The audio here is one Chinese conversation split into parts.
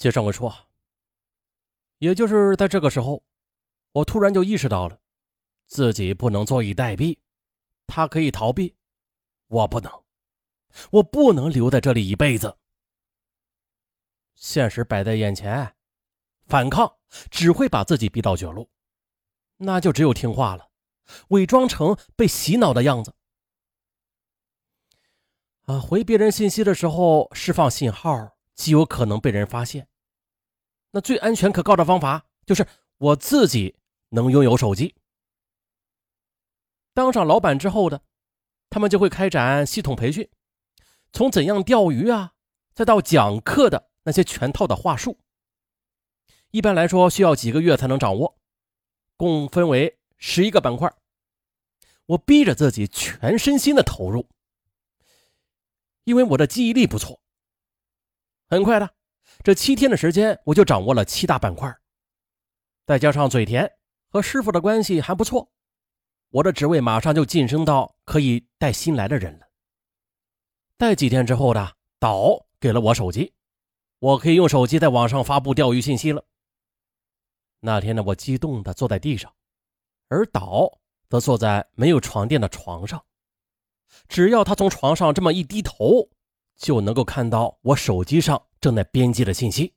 接上文说，也就是在这个时候，我突然就意识到了，自己不能坐以待毙。他可以逃避，我不能，我不能留在这里一辈子。现实摆在眼前，反抗只会把自己逼到绝路，那就只有听话了，伪装成被洗脑的样子。啊，回别人信息的时候释放信号，极有可能被人发现。那最安全可靠的方法就是我自己能拥有手机。当上老板之后的，他们就会开展系统培训，从怎样钓鱼啊，再到讲课的那些全套的话术。一般来说，需要几个月才能掌握，共分为十一个板块。我逼着自己全身心的投入，因为我的记忆力不错。很快的，这七天的时间，我就掌握了七大板块，再加上嘴甜和师傅的关系还不错。我的职位马上就晋升到可以带新来的人了。带几天之后的岛给了我手机，我可以用手机在网上发布钓鱼信息了。那天呢，我激动的坐在地上，而岛则坐在没有床垫的床上。只要他从床上这么一低头，就能够看到我手机上正在编辑的信息。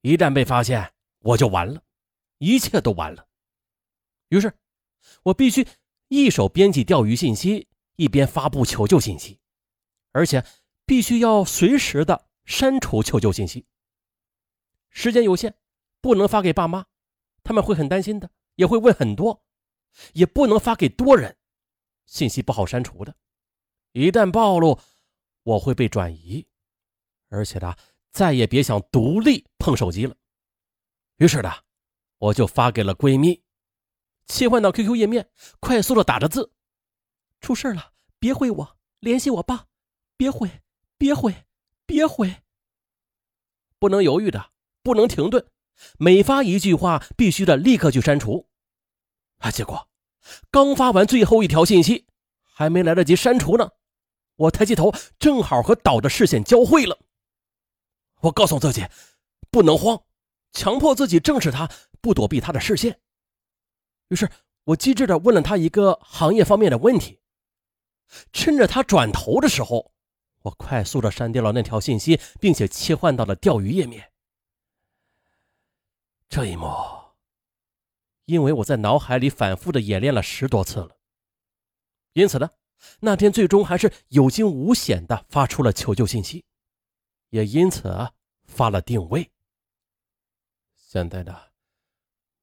一旦被发现，我就完了，一切都完了。于是。我必须一手编辑钓鱼信息，一边发布求救信息，而且必须要随时的删除求救信息。时间有限，不能发给爸妈，他们会很担心的，也会问很多。也不能发给多人，信息不好删除的，一旦暴露，我会被转移，而且呢，再也别想独立碰手机了。于是呢，我就发给了闺蜜。切换到 QQ 页面，快速的打着字：“出事了，别回我，联系我爸，别回，别回，别回。”不能犹豫的，不能停顿，每发一句话，必须的立刻去删除。啊！结果刚发完最后一条信息，还没来得及删除呢，我抬起头，正好和岛的视线交汇了。我告诉自己，不能慌，强迫自己正视他，不躲避他的视线。于是我机智的问了他一个行业方面的问题，趁着他转头的时候，我快速的删掉了那条信息，并且切换到了钓鱼页面。这一幕，因为我在脑海里反复的演练了十多次了，因此呢，那天最终还是有惊无险的发出了求救信息，也因此发了定位。现在呢，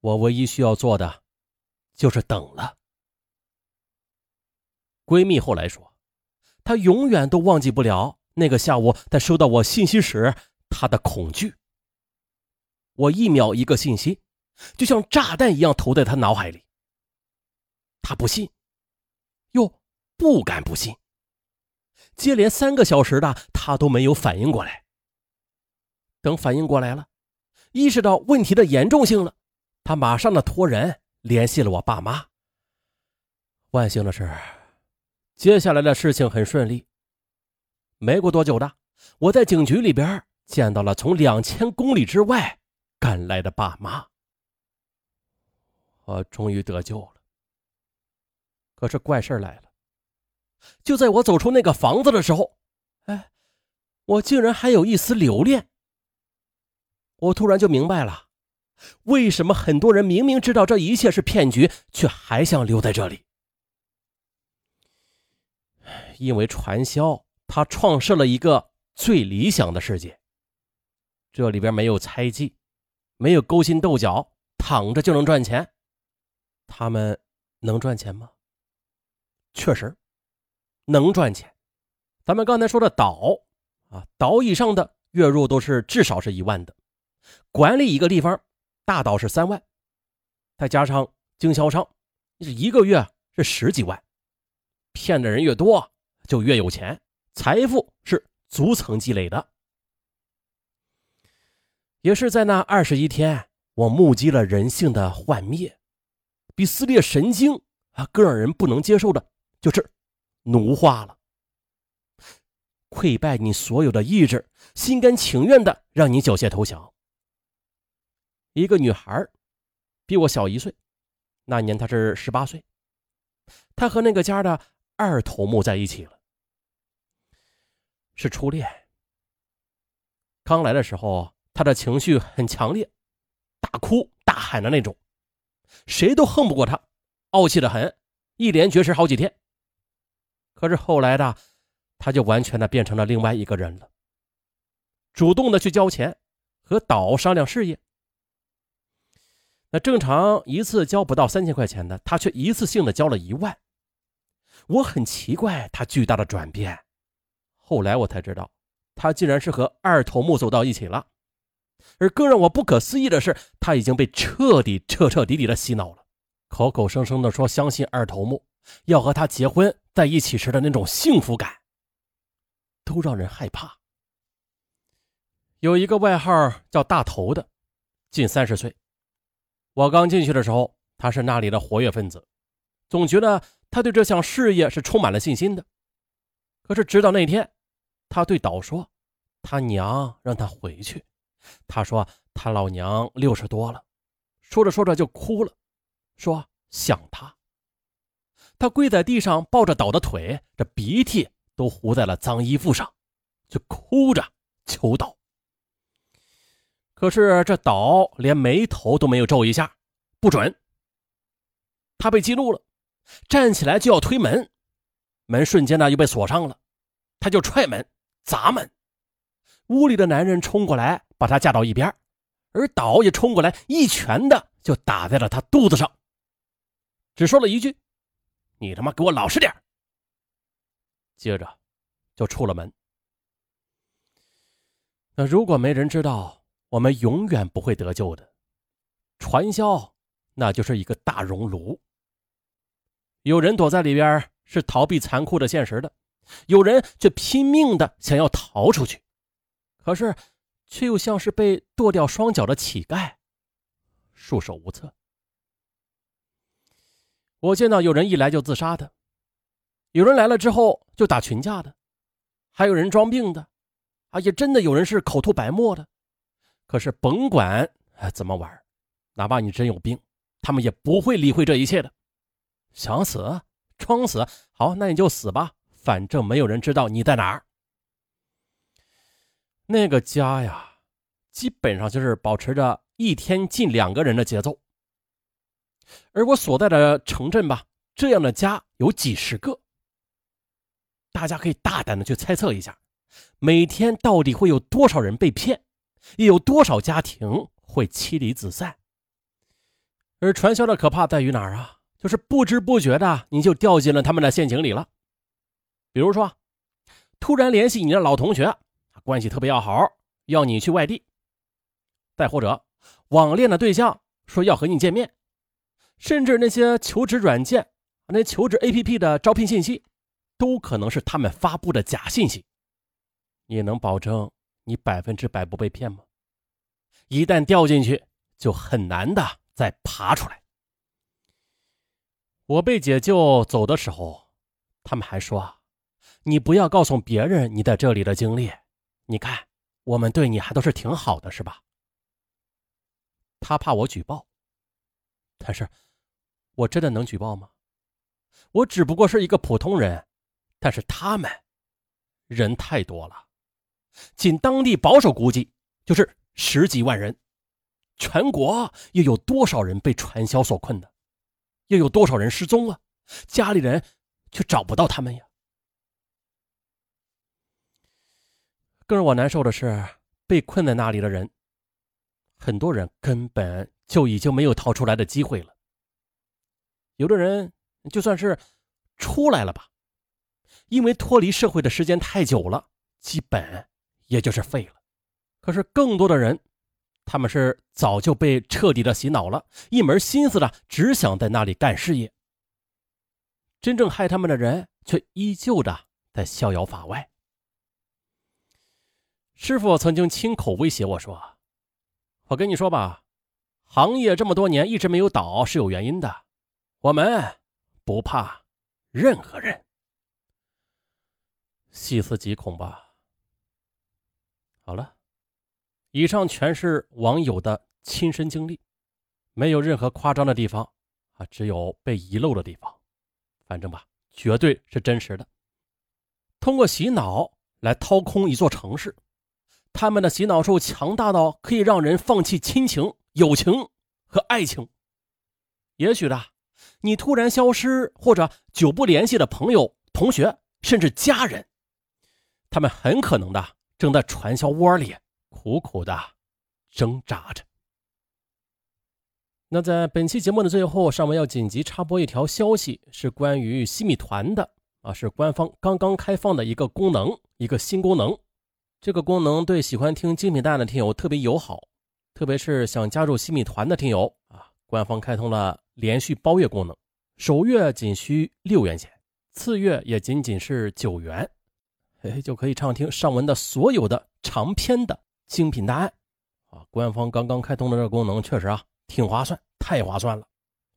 我唯一需要做的。就是等了。闺蜜后来说，她永远都忘记不了那个下午，在收到我信息时，她的恐惧。我一秒一个信息，就像炸弹一样投在她脑海里。她不信，又不敢不信。接连三个小时的，他都没有反应过来。等反应过来了，意识到问题的严重性了，他马上的托人。联系了我爸妈。万幸的是，接下来的事情很顺利。没过多久的，我在警局里边见到了从两千公里之外赶来的爸妈。我终于得救了。可是怪事来了，就在我走出那个房子的时候，哎，我竟然还有一丝留恋。我突然就明白了。为什么很多人明明知道这一切是骗局，却还想留在这里？因为传销，他创设了一个最理想的世界。这里边没有猜忌，没有勾心斗角，躺着就能赚钱。他们能赚钱吗？确实能赚钱。咱们刚才说的岛啊，岛以上的月入都是至少是一万的，管理一个地方。大岛是三万，再加上经销商，是一个月是十几万。骗的人越多，就越有钱，财富是逐层积累的。也是在那二十一天，我目击了人性的幻灭。比撕裂神经啊更让人不能接受的，就是奴化了。溃败你所有的意志，心甘情愿的让你缴械投降。一个女孩，比我小一岁，那年她是十八岁，她和那个家的二头目在一起了，是初恋。刚来的时候，她的情绪很强烈，大哭大喊的那种，谁都横不过她，傲气的很，一连绝食好几天。可是后来的，他就完全的变成了另外一个人了，主动的去交钱，和岛商量事业。那正常一次交不到三千块钱的，他却一次性的交了一万。我很奇怪他巨大的转变，后来我才知道，他竟然是和二头目走到一起了。而更让我不可思议的是，他已经被彻底彻彻底底的洗脑了，口口声声的说相信二头目。要和他结婚在一起时的那种幸福感，都让人害怕。有一个外号叫大头的，近三十岁。我刚进去的时候，他是那里的活跃分子，总觉得他对这项事业是充满了信心的。可是直到那天，他对岛说，他娘让他回去。他说他老娘六十多了，说着说着就哭了，说想他。他跪在地上，抱着岛的腿，这鼻涕都糊在了脏衣服上，就哭着求岛。可是这岛连眉头都没有皱一下，不准。他被激怒了，站起来就要推门，门瞬间呢又被锁上了，他就踹门、砸门。屋里的男人冲过来，把他架到一边，而岛也冲过来，一拳的就打在了他肚子上，只说了一句。你他妈给我老实点接着就出了门。那如果没人知道，我们永远不会得救的。传销那就是一个大熔炉，有人躲在里边是逃避残酷的现实的，有人却拼命的想要逃出去，可是却又像是被剁掉双脚的乞丐，束手无策。我见到有人一来就自杀的，有人来了之后就打群架的，还有人装病的，啊，也真的有人是口吐白沫的。可是甭管怎么玩，哪怕你真有病，他们也不会理会这一切的。想死装死，好，那你就死吧，反正没有人知道你在哪儿。那个家呀，基本上就是保持着一天进两个人的节奏。而我所在的城镇吧，这样的家有几十个。大家可以大胆的去猜测一下，每天到底会有多少人被骗，又有多少家庭会妻离子散。而传销的可怕在于哪儿啊？就是不知不觉的你就掉进了他们的陷阱里了。比如说，突然联系你的老同学，关系特别要好，要你去外地；再或者，网恋的对象说要和你见面。甚至那些求职软件、那求职 APP 的招聘信息，都可能是他们发布的假信息。你能保证你百分之百不被骗吗？一旦掉进去，就很难的再爬出来。我被解救走的时候，他们还说：“你不要告诉别人你在这里的经历。你看，我们对你还都是挺好的，是吧？”他怕我举报，但是。我真的能举报吗？我只不过是一个普通人，但是他们人太多了，仅当地保守估计就是十几万人，全国又有多少人被传销所困的？又有多少人失踪了？家里人却找不到他们呀！更让我难受的是，被困在那里的人，很多人根本就已经没有逃出来的机会了。有的人就算是出来了吧，因为脱离社会的时间太久了，基本也就是废了。可是更多的人，他们是早就被彻底的洗脑了，一门心思的只想在那里干事业。真正害他们的人，却依旧的在逍遥法外。师傅曾经亲口威胁我说：“我跟你说吧，行业这么多年一直没有倒，是有原因的。”我们不怕任何人。细思极恐吧。好了，以上全是网友的亲身经历，没有任何夸张的地方啊，只有被遗漏的地方。反正吧，绝对是真实的。通过洗脑来掏空一座城市，他们的洗脑术强大到可以让人放弃亲情、友情和爱情。也许的，你突然消失或者久不联系的朋友、同学，甚至家人，他们很可能的正在传销窝里苦苦的挣扎着。那在本期节目的最后，上文要紧急插播一条消息，是关于西米团的。啊，是官方刚刚开放的一个功能，一个新功能。这个功能对喜欢听精品蛋的听友特别友好，特别是想加入西米团的听友啊。官方开通了连续包月功能，首月仅需六元钱，次月也仅仅是九元，哎，就可以畅听上文的所有的长篇的精品答案。啊，官方刚刚开通的这个功能确实啊，挺划算，太划算了。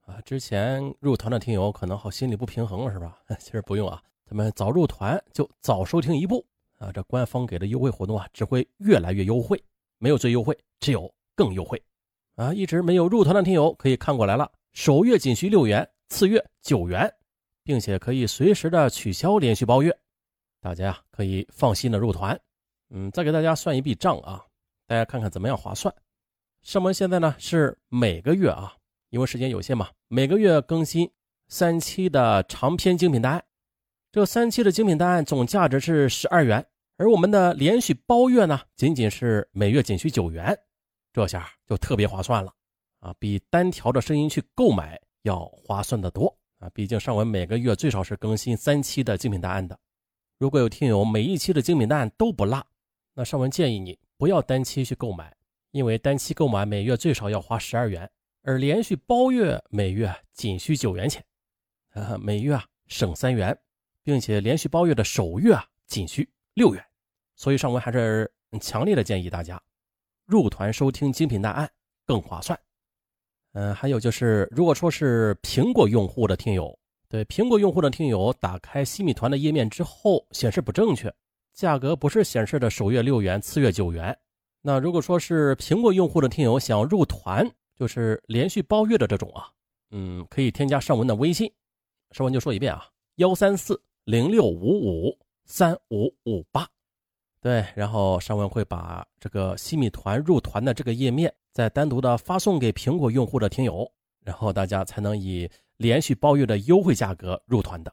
啊，之前入团的听友可能好心里不平衡是吧？其实不用啊，咱们早入团就早收听一步啊。这官方给的优惠活动啊，只会越来越优惠，没有最优惠，只有更优惠。啊，一直没有入团的听友可以看过来了，首月仅需六元，次月九元，并且可以随时的取消连续包月，大家呀可以放心的入团。嗯，再给大家算一笔账啊，大家看看怎么样划算。上门现在呢是每个月啊。因为时间有限嘛，每个月更新三期的长篇精品单，这三期的精品单总价值是十二元，而我们的连续包月呢，仅仅是每月仅需九元，这下就特别划算了啊，比单条的声音去购买要划算的多啊！毕竟上文每个月最少是更新三期的精品档案的，如果有听友每一期的精品档案都不落，那上文建议你不要单期去购买，因为单期购买每月最少要花十二元。而连续包月每月仅需九元钱，啊，每月啊省三元，并且连续包月的首月啊仅需六元，所以上文还是强烈的建议大家入团收听精品答案更划算。嗯，还有就是，如果说是苹果用户的听友，对苹果用户的听友打开西米团的页面之后显示不正确，价格不是显示的首月六元，次月九元。那如果说是苹果用户的听友想入团，就是连续包月的这种啊，嗯，可以添加尚文的微信，尚文就说一遍啊，幺三四零六五五三五五八，对，然后尚文会把这个西米团入团的这个页面再单独的发送给苹果用户的听友，然后大家才能以连续包月的优惠价格入团的。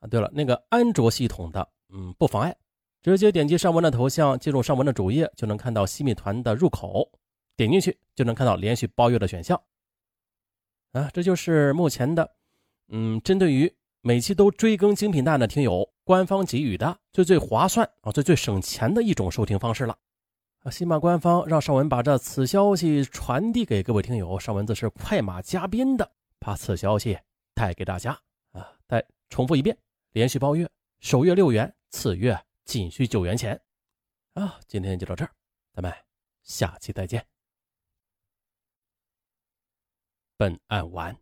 啊，对了，那个安卓系统的，嗯，不妨碍，直接点击上文的头像，进入上文的主页，就能看到西米团的入口。点进去就能看到连续包月的选项，啊，这就是目前的，嗯，针对于每期都追更精品蛋的听友，官方给予的最最划算啊，最最省钱的一种收听方式了。啊，喜马官方让尚文把这此消息传递给各位听友，尚文则是快马加鞭的把此消息带给大家啊。再重复一遍，连续包月，首月六元，次月仅需九元钱。啊，今天就到这儿，咱们下期再见。本案完。